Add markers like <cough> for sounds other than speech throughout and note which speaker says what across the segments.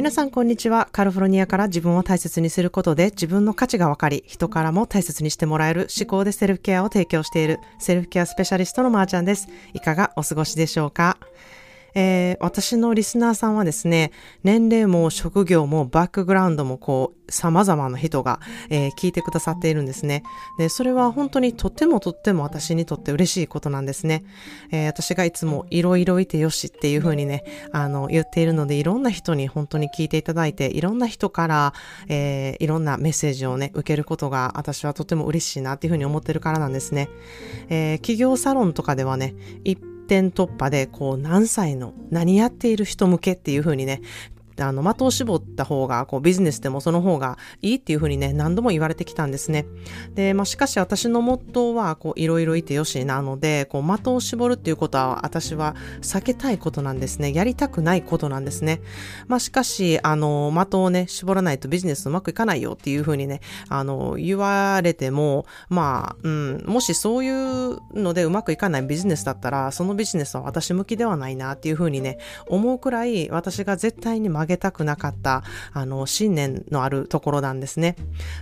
Speaker 1: 皆さんこんにちは。カルフォルニアから自分を大切にすることで自分の価値が分かり、人からも大切にしてもらえる思考でセルフケアを提供しているセルフケアスペシャリストのまーちゃんです。いかがお過ごしでしょうか？えー、私のリスナーさんはですね、年齢も職業もバックグラウンドもこう、様々な人が、えー、聞いてくださっているんですね。で、それは本当にとってもとっても私にとって嬉しいことなんですね。えー、私がいつもいろいろいてよしっていうふうにね、あの、言っているので、いろんな人に本当に聞いていただいて、いろんな人から、えー、いろんなメッセージをね、受けることが私はとても嬉しいなっていうふうに思ってるからなんですね。えー、企業サロンとかではね、一点突破で、こう、何歳の、何やっている人向けっていう風にね、あの、的を絞った方が、こう、ビジネスでもその方がいいっていうふうにね、何度も言われてきたんですね。で、まあ、しかし私のモットーは、こう、いろいろいてよしなので、こう、的を絞るっていうことは、私は避けたいことなんですね。やりたくないことなんですね。まあ、しかし、あの、的をね、絞らないとビジネスうまくいかないよっていうふうにね、あの、言われても、まあ、うん、もしそういうのでうまくいかないビジネスだったら、そのビジネスは私向きではないなっていうふうにね、思うくらい、私が絶対に曲げたくなかった、あの、信念のあるところなんですね。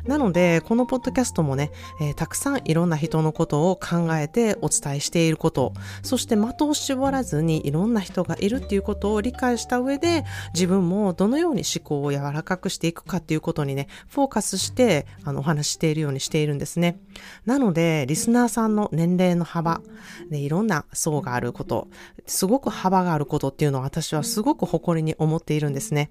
Speaker 1: なので、このポッドキャストもね、えー、たくさんいろんな人のことを考えてお伝えしていること、そして的を絞らずにいろんな人がいるっていうことを理解した上で、自分もどのように思考を柔らかくしていくかっていうことにね、フォーカスして、あの、お話しているようにしているんですね。なので、リスナーさんの年齢の幅、ね、いろんな層があること、すごく幅があることっていうのは私はすごく誇りに思っているんですね。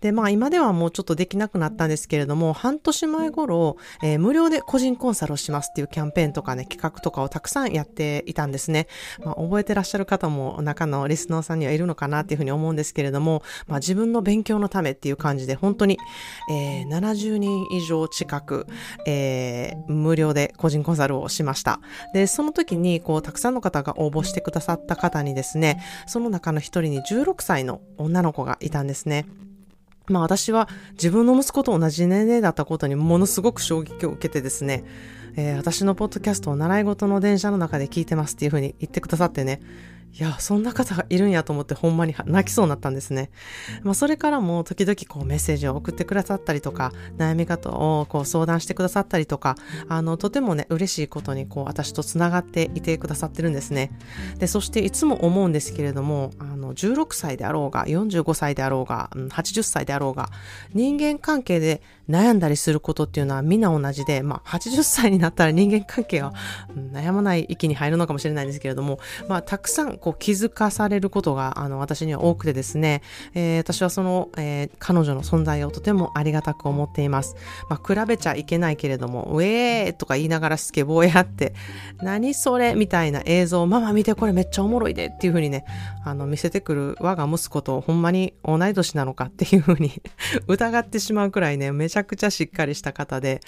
Speaker 1: で、まあ今ではもうちょっとできなくなったんですけれども、半年前頃、えー、無料で個人コンサルをしますっていうキャンペーンとかね、企画とかをたくさんやっていたんですね。まあ覚えてらっしゃる方も中のリスナーさんにはいるのかなっていうふうに思うんですけれども、まあ自分の勉強のためっていう感じで本当に、えー、70人以上近く、えー、無料で個人コンサルをしました。で、その時にこうたくさんの方が応募してくださった方にですね、その中の一人に16歳の女の子がいたんですね。まあ私は自分の息子と同じ年齢だったことにものすごく衝撃を受けてですね、えー、私のポッドキャストを習い事の電車の中で聞いてますっていうふうに言ってくださってね、いや、そんな方がいるんやと思ってほんまに泣きそうになったんですね。まあ、それからも時々こうメッセージを送ってくださったりとか、悩み方をこう相談してくださったりとか、あの、とてもね、嬉しいことにこう私と繋がっていてくださってるんですね。で、そしていつも思うんですけれども、あの、16歳であろうが、45歳であろうが、80歳であろうが、人間関係で悩んだりすることっていうのはみんな同じで、まあ、80歳になったら人間関係は、悩まない域に入るのかもしれないんですけれども、まあ、たくさんこう気づかされることが、あの、私には多くてですね、えー、私はその、えー、彼女の存在をとてもありがたく思っています。まあ、比べちゃいけないけれども、ウェーとか言いながらスケボーやって、何それみたいな映像、ママ見てこれめっちゃおもろいでっていうふうにね、あの、見せてくる我が息子とほんまに同い年なのかっていうふうに <laughs> 疑ってしまうくらいね、めちゃゃくちゃしっかりした方で、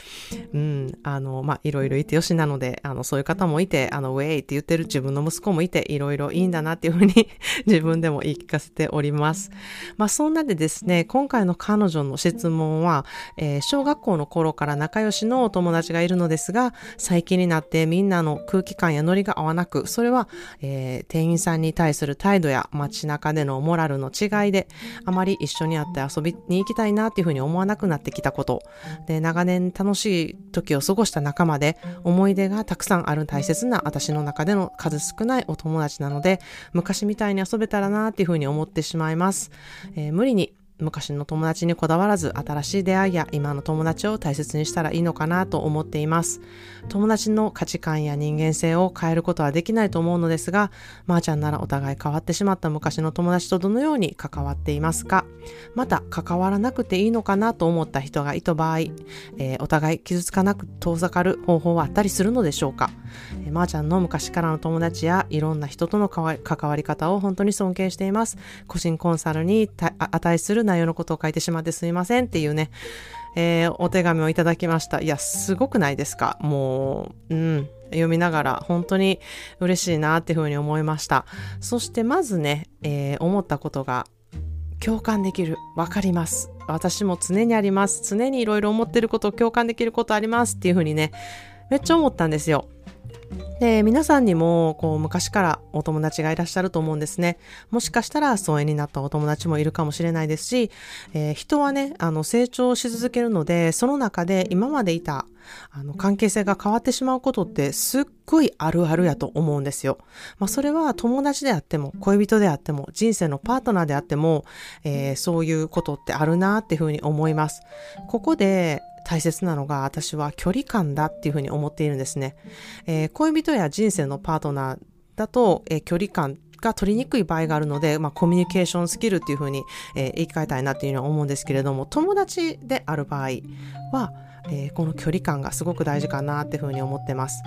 Speaker 1: うん、あの、まあ、いろいろいてよしなので、あの、そういう方もいて、あの、ウェイって言ってる自分の息子もいて、いろいろいいんだなっていうふうに <laughs> 自分でも言い聞かせております。まあ、そんなでですね、今回の彼女の質問は、えー、小学校の頃から仲良しのお友達がいるのですが、最近になってみんなの空気感やノリが合わなく、それは、えー、店員さんに対する態度や街中でのモラルの違いで、あまり一緒に会って遊びに行きたいなっていうふうに思わなくなってきたこと、ことで、長年楽しい時を過ごした仲間で、思い出がたくさんある大切な私の中での数少ないお友達なので、昔みたいに遊べたらなっていうふうに思ってしまいます。えー、無理に昔の友達にこだわらず新しい出会いや今の友達を大切にしたらいいのかなと思っています。友達の価値観や人間性を変えることはできないと思うのですが、まー、あ、ちゃんならお互い変わってしまった昔の友達とどのように関わっていますか？また関わらなくていいのかなと思った人がいた場合、えー、お互い傷つかなく遠ざかる方法はあったりするのでしょうか、え、まー、あ、ちゃんの昔からの友達やいろんな人との関わり方を本当に尊敬しています。個人コンサルに値する内容のことを書いてしまってすいませんっていうね、えー、お手紙をいただきました。いや、すごくないですか？もう、うん。読みながら本当に嬉しいなっていうふうに思いました。そしてまずね、えー、思ったことが共感できる。わかります。私も常にあります。常にいろいろ思ってることを共感できることありますっていうふうにね、めっちゃ思ったんですよ。で、皆さんにも、こう、昔からお友達がいらっしゃると思うんですね。もしかしたら、疎遠になったお友達もいるかもしれないですし、えー、人はね、あの、成長し続けるので、その中で今までいた、あの、関係性が変わってしまうことってすっごいあるあるやと思うんですよ。まあ、それは友達であっても、恋人であっても、人生のパートナーであっても、えー、そういうことってあるなっていうふうに思います。ここで、大切なのが私は距離感だっていうふうに思っているんですね。えー、恋人や人生のパートナーだと、えー、距離感が取りにくい場合があるので、まあ、コミュニケーションスキルっていうふうに、えー、言い換えたいなっていうのは思うんですけれども、友達である場合は、えー、この距離感がすごく大事かなっていうふうに思ってます。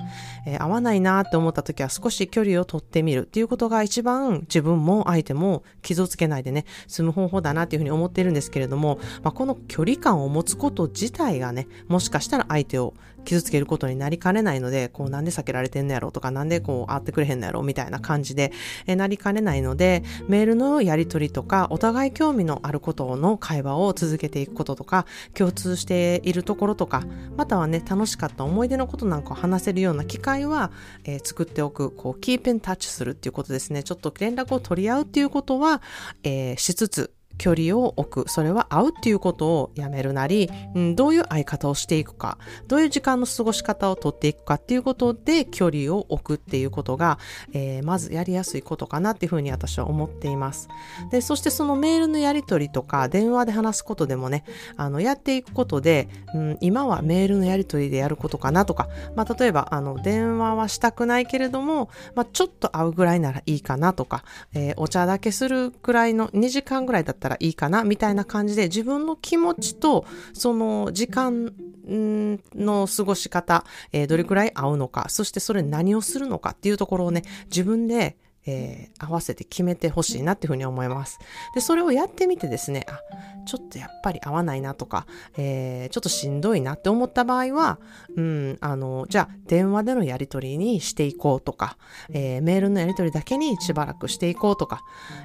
Speaker 1: えー、合わないなって思った時は少し距離を取ってみるっていうことが一番自分も相手も傷つけないでね、済む方法だなっていうふうに思ってるんですけれども、まあ、この距離感を持つこと自体がね、もしかしたら相手を傷つけることになりかねないので、こうなんで避けられてんのやろとか、なんでこう会ってくれへんのやろみたいな感じで、えなりかねないので、メールのやり取りとか、お互い興味のあることの会話を続けていくこととか、共通しているところとか、またはね、楽しかった思い出のことなんかを話せるような機会は、えー、作っておく、こう、キープンタッチするっていうことですね。ちょっと連絡を取り合うっていうことは、えー、しつつ、距離を置く。それは会うっていうことをやめるなり、うん、どういう会い方をしていくか、どういう時間の過ごし方をとっていくかっていうことで距離を置くっていうことが、えー、まずやりやすいことかなっていうふうに私は思っています。で、そしてそのメールのやり取りとか電話で話すことでもね、あの、やっていくことで、うん、今はメールのやり取りでやることかなとか、まあ、例えば、あの、電話はしたくないけれども、まあ、ちょっと会うぐらいならいいかなとか、えー、お茶だけするくらいの2時間ぐらいだったらたらいいかなみたいな感じで自分の気持ちとその時間の過ごし方、えー、どれくらい合うのか、そしてそれ何をするのかっていうところをね、自分でえー、合わせて決めてほしいなっていうふうに思います。で、それをやってみてですね、あ、ちょっとやっぱり合わないなとか、えー、ちょっとしんどいなって思った場合は、うん、あの、じゃあ電話でのやり取りにしていこうとか、えー、メールのやり取りだけにしばらくしていこうとか、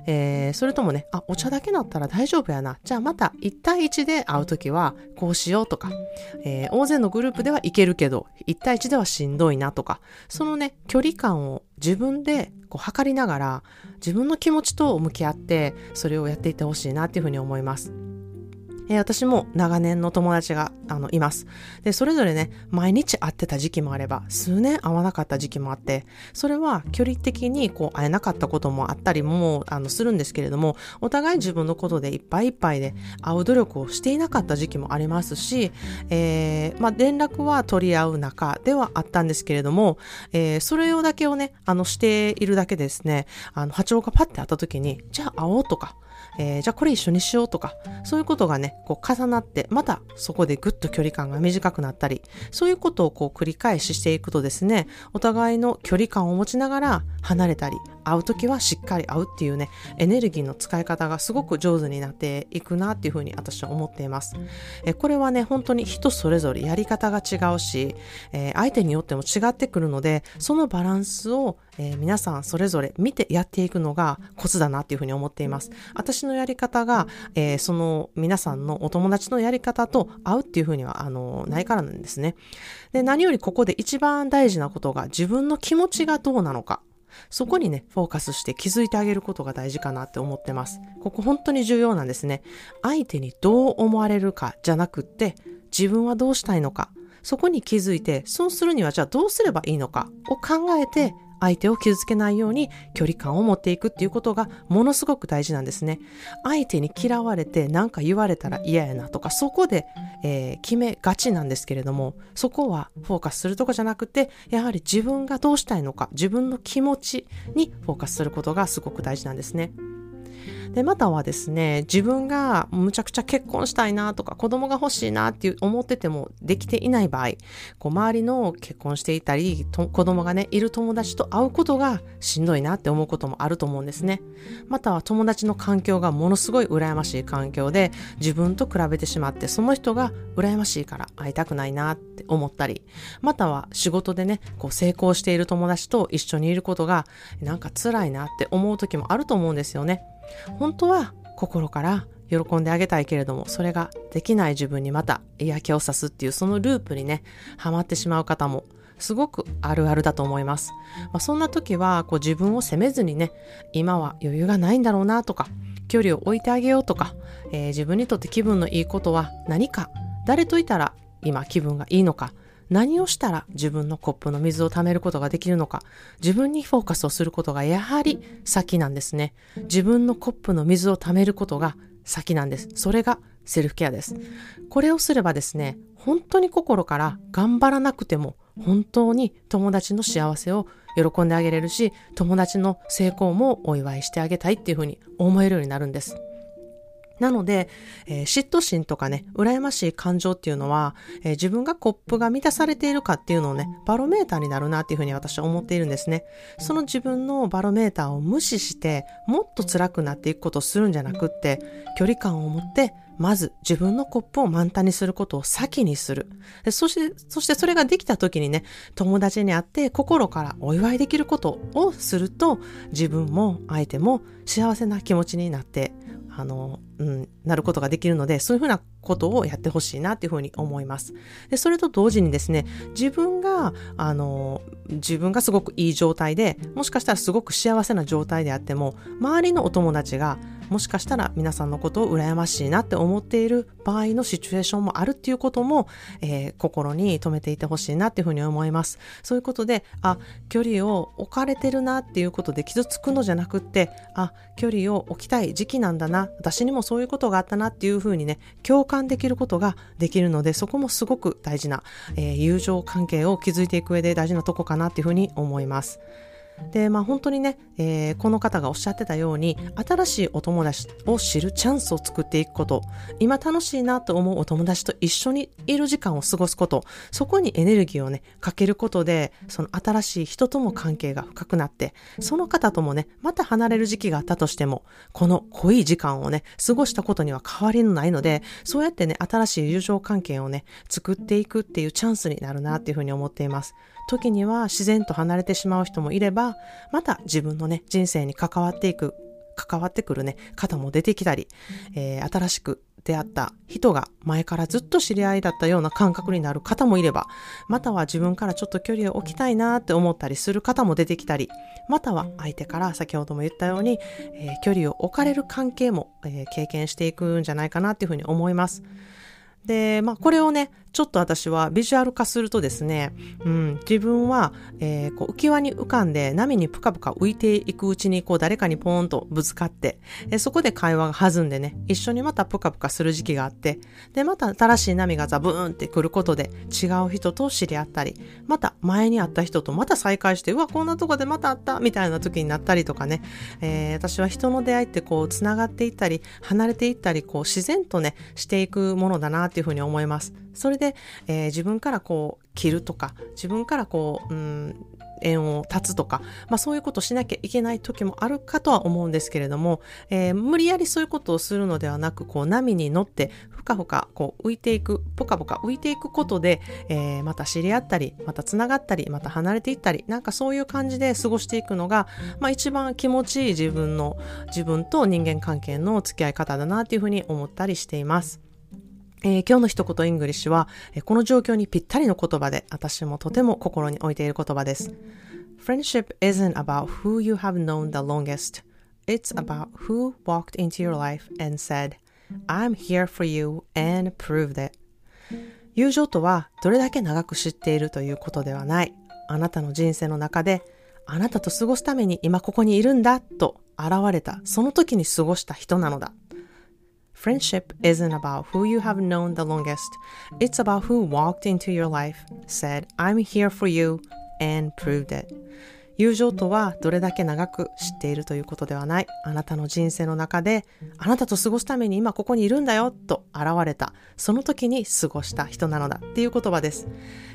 Speaker 1: え、それともね、あ、お茶だけだったら大丈夫やな。じゃあまた1対1で会うときはこうしようとか、え、大勢のグループではいけるけど、1対1ではしんどいなとか、そのね、距離感を自分でこう測りながら自分の気持ちと向き合ってそれをやっていってほしいなっていうふうに思います。えー、私も長年の友達があのいます。で、それぞれね、毎日会ってた時期もあれば、数年会わなかった時期もあって、それは距離的にこう会えなかったこともあったりもあのするんですけれども、お互い自分のことでいっぱいいっぱいで会う努力をしていなかった時期もありますし、えー、まあ、連絡は取り合う中ではあったんですけれども、えー、それをだけをね、あのしているだけですね、あの波長がパッて会った時に、じゃあ会おうとか、えー、じゃあこれ一緒にしようとか、そういうことがね、こう重なって、またそこでぐっと距離感が短くなったり、そういうことをこう繰り返ししていくとですね、お互いの距離感を持ちながら離れたり、会う時はしっかり会うっていうね、エネルギーの使い方がすごく上手になっていくなっていうふうに私は思っています。えこれはね、本当に人それぞれやり方が違うし、えー、相手によっても違ってくるので、そのバランスを、えー、皆さんそれぞれ見てやっていくのがコツだなっていうふうに思っています。私のやり方が、えー、その皆さんのお友達のやり方と合うっていうふうには、あの、ないからなんですね。で、何よりここで一番大事なことが自分の気持ちがどうなのか。そこにね、フォーカスして気づいてあげることが大事かなって思ってます。ここ本当に重要なんですね。相手にどう思われるかじゃなくって、自分はどうしたいのか。そこに気づいて、そうするにはじゃあどうすればいいのかを考えて相手を傷つけないように距離感を持っていくっていうことがものすごく大事なんですね。相手に嫌われて何か言われたら嫌やなとかそこで、えー、決めがちなんですけれどもそこはフォーカスするとかじゃなくてやはり自分がどうしたいのか自分の気持ちにフォーカスすることがすごく大事なんですね。で、またはですね、自分がむちゃくちゃ結婚したいなとか子供が欲しいなって思っててもできていない場合、こう周りの結婚していたり、子供がね、いる友達と会うことがしんどいなって思うこともあると思うんですね。または友達の環境がものすごい羨ましい環境で自分と比べてしまってその人が羨ましいから会いたくないなって思ったり、または仕事でね、こう成功している友達と一緒にいることがなんか辛いなって思う時もあると思うんですよね。本当は心から喜んであげたいけれども、それができない自分にまた嫌気をさすっていうそのループにね、ハマってしまう方もすごくあるあるだと思います。まあ、そんな時はこう自分を責めずにね、今は余裕がないんだろうなとか、距離を置いてあげようとか、えー、自分にとって気分のいいことは何か、誰といたら今気分がいいのか、何をしたら自分のコップの水を貯めることができるのか、自分にフォーカスをすることがやはり先なんですね。自分のコップの水を貯めることが先なんです。それがセルフケアです。これをすればですね、本当に心から頑張らなくても本当に友達の幸せを喜んであげれるし、友達の成功もお祝いしてあげたいっていうふうに思えるようになるんです。なので、えー、嫉妬心とかね、羨ましい感情っていうのは、えー、自分がコップが満たされているかっていうのをね、バロメーターになるなっていうふうに私は思っているんですね。その自分のバロメーターを無視して、もっと辛くなっていくことをするんじゃなくって、距離感を持って、まず自分のコップを満タンにすることを先にする。そして、そしてそれができた時にね、友達に会って心からお祝いできることをすると、自分も相手も幸せな気持ちになってあの、うん、なることができるので、そういうふうなことをやってほしいなっていうふうに思います。で、それと同時にですね、自分が、あの、自分がすごくいい状態で、もしかしたらすごく幸せな状態であっても、周りのお友達が、もしかしたら皆さんのことを羨ましいなって思っている場合のシチュエーションもあるっていうことも、えー、心に留めていてほしいなっていうふうに思います。そういうことで、あ、距離を置かれてるなっていうことで傷つくのじゃなくって、あ、距離を置きたい時期なんだな、私にもそういうことがあったなっていうふうにね、共感できることができるので、そこもすごく大事な、えー、友情関係を築いていく上で大事なとこかなっていうふうに思います。で、まあ本当にね、えー、この方がおっしゃってたように、新しいお友達を知るチャンスを作っていくこと、今楽しいなと思うお友達と一緒にいる時間を過ごすこと、そこにエネルギーをね、かけることで、その新しい人とも関係が深くなって、その方ともね、また離れる時期があったとしても、この濃い時間をね、過ごしたことには変わりのないので、そうやってね、新しい友情関係をね、作っていくっていうチャンスになるなっていうふうに思っています。時には自然と離れてしまう人もいれば、また自分のね、人生に関わっていく、関わってくるね、方も出てきたり、えー、新しく出会った人が前からずっと知り合いだったような感覚になる方もいれば、または自分からちょっと距離を置きたいなって思ったりする方も出てきたり、または相手から先ほども言ったように、えー、距離を置かれる関係も、えー、経験していくんじゃないかなっていうふうに思います。で、まあこれをね、ちょっと私はビジュアル化するとですね、うん、自分は、えー、こう浮き輪に浮かんで波にぷかぷか浮いていくうちにこう誰かにポーンとぶつかって、えー、そこで会話が弾んでね、一緒にまたぷかぷかする時期があって、で、また新しい波がザブーンって来ることで違う人と知り合ったり、また前に会った人とまた再会して、うわ、こんなとこでまた会ったみたいな時になったりとかね、えー、私は人の出会いってこう繋がっていったり、離れていったり、こう自然とね、していくものだなっていうふうに思います。それで、えー、自分からこう切るとか自分からこう、うん、縁を断つとか、まあそういうことをしなきゃいけない時もあるかとは思うんですけれども、えー、無理やりそういうことをするのではなく、こう波に乗ってぷかぷかこう浮いていく、ぷかぷか浮いていくことで、えー、また知り合ったり、また繋がったり、また離れていったり、なんかそういう感じで過ごしていくのが、まあ一番気持ちいい自分の、自分と人間関係の付き合い方だなっていうふうに思ったりしています。えー、今日の一言イングリッシュは、えー、この状況にぴったりの言葉で、私もとても心に置いている言葉です。Friendship isn't about who you have known the longest. It's about who walked into your life and said, I'm here for you and proved it. 友情とはどれだけ長く知っているということではない。あなたの人生の中で、あなたと過ごすために今ここにいるんだと現れた、その時に過ごした人なのだ。Friendship isn't about who you have known the longest. It's about who walked into your life, said, I'm here for you, and proved it. 友情とはどれだけ長く知っているということではない。あなたの人生の中で、あなたと過ごすために今ここにいるんだよと現れた。その時に過ごした人なのだっていう言葉です。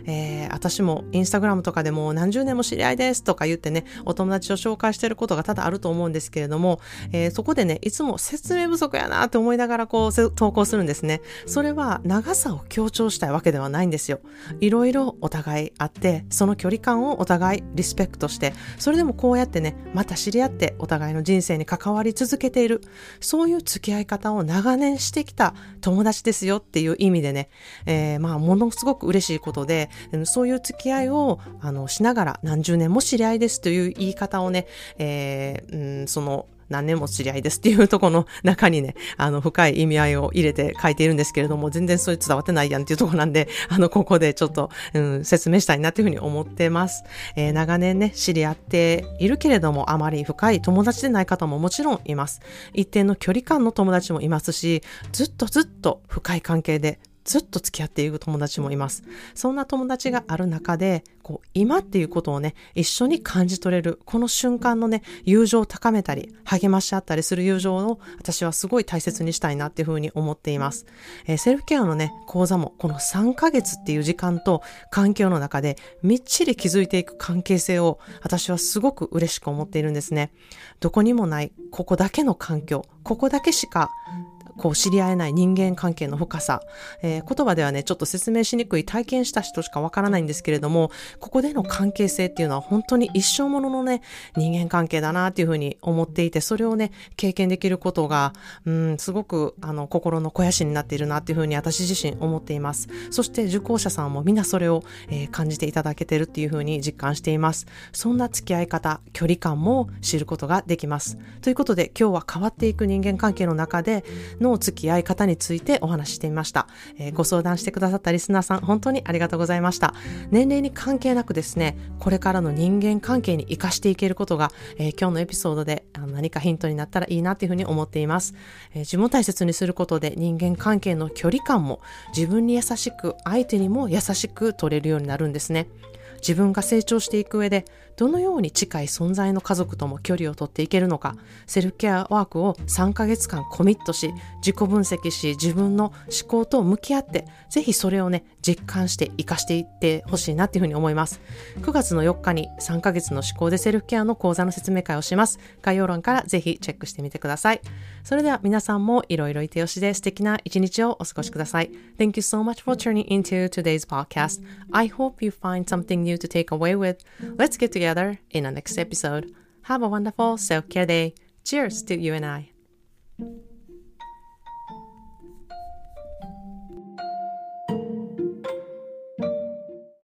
Speaker 1: えー、私もインスタグラムとかでも何十年も知り合いですとか言ってね、お友達を紹介していることが多々あると思うんですけれども、えー、そこでね、いつも説明不足やなって思いながらこう投稿するんですね。それは長さを強調したいわけではないんですよ。いろいろお互いあって、その距離感をお互いリスペクトして、それでもこうやってね、また知り合ってお互いの人生に関わり続けている、そういう付き合い方を長年してきた友達ですよっていう意味でね、えー、まあ、ものすごく嬉しいことで、そういう付き合いをあのしながら何十年も知り合いですという言い方をね、えー、うん、その何年も知り合いですっていうところの <laughs> 中にね、あの、深い意味合いを入れて書いているんですけれども、全然それ伝わってないやんっていうところなんで、あの、ここでちょっと、うん、説明したいなっていうふうに思ってます。えー、長年ね、知り合っているけれども、あまり深い友達でない方ももちろんいます。一定の距離感の友達もいますし、ずっとずっと深い関係でずっと付き合っている友達もいます。そんな友達がある中で、こう、今っていうことをね、一緒に感じ取れる、この瞬間のね、友情を高めたり、励まし合ったりする友情を私はすごい大切にしたいなっていうふうに思っています。えー、セルフケアのね、講座もこの3ヶ月っていう時間と環境の中でみっちり築いていく関係性を私はすごく嬉しく思っているんですね。どこにもない、ここだけの環境、ここだけしかこう知り合えない人間関係の深さ、えー、言葉ではね、ちょっと説明しにくい体験した人しかわからないんですけれども、ここでの関係性っていうのは本当に一生もののね、人間関係だなっていうふうに思っていて、それをね、経験できることが、うん、すごく、あの、心の肥やしになっているなっていうふうに私自身思っています。そして受講者さんもみんなそれを、えー、感じていただけてるっていうふうに実感しています。そんな付き合い方、距離感も知ることができます。ということで、今日は変わっていく人間関係の中での付き合い方についてお話ししてみました、えー、ご相談してくださったリスナーさん、本当にありがとうございました。年齢に関係なくですね、これからの人間関係に活かしていけることが、えー、今日のエピソードで何かヒントになったらいいなというふうに思っています。えー、自分を大切にすることで人間関係の距離感も自分に優しく、相手にも優しく取れるようになるんですね。自分が成長していく上でどのように近い存在の家族とも距離をとっていけるのかセルフケアワークを3ヶ月間コミットし自己分析し自分の思考と向き合ってぜひそれをね実感して活かしていってほしいなっていうふうに思います。9月の4日に3ヶ月の思考でセルフケアの講座の説明会をします。概要欄からぜひチェックしてみてください。それでは皆さんもいろいろいてよしで素敵な一日をお過ごしください。Thank you so much for tuning into today's podcast. I hope you find something new to take away with. Let's get together. Together in the next episode. Have a wonderful self care day. Cheers to you and I.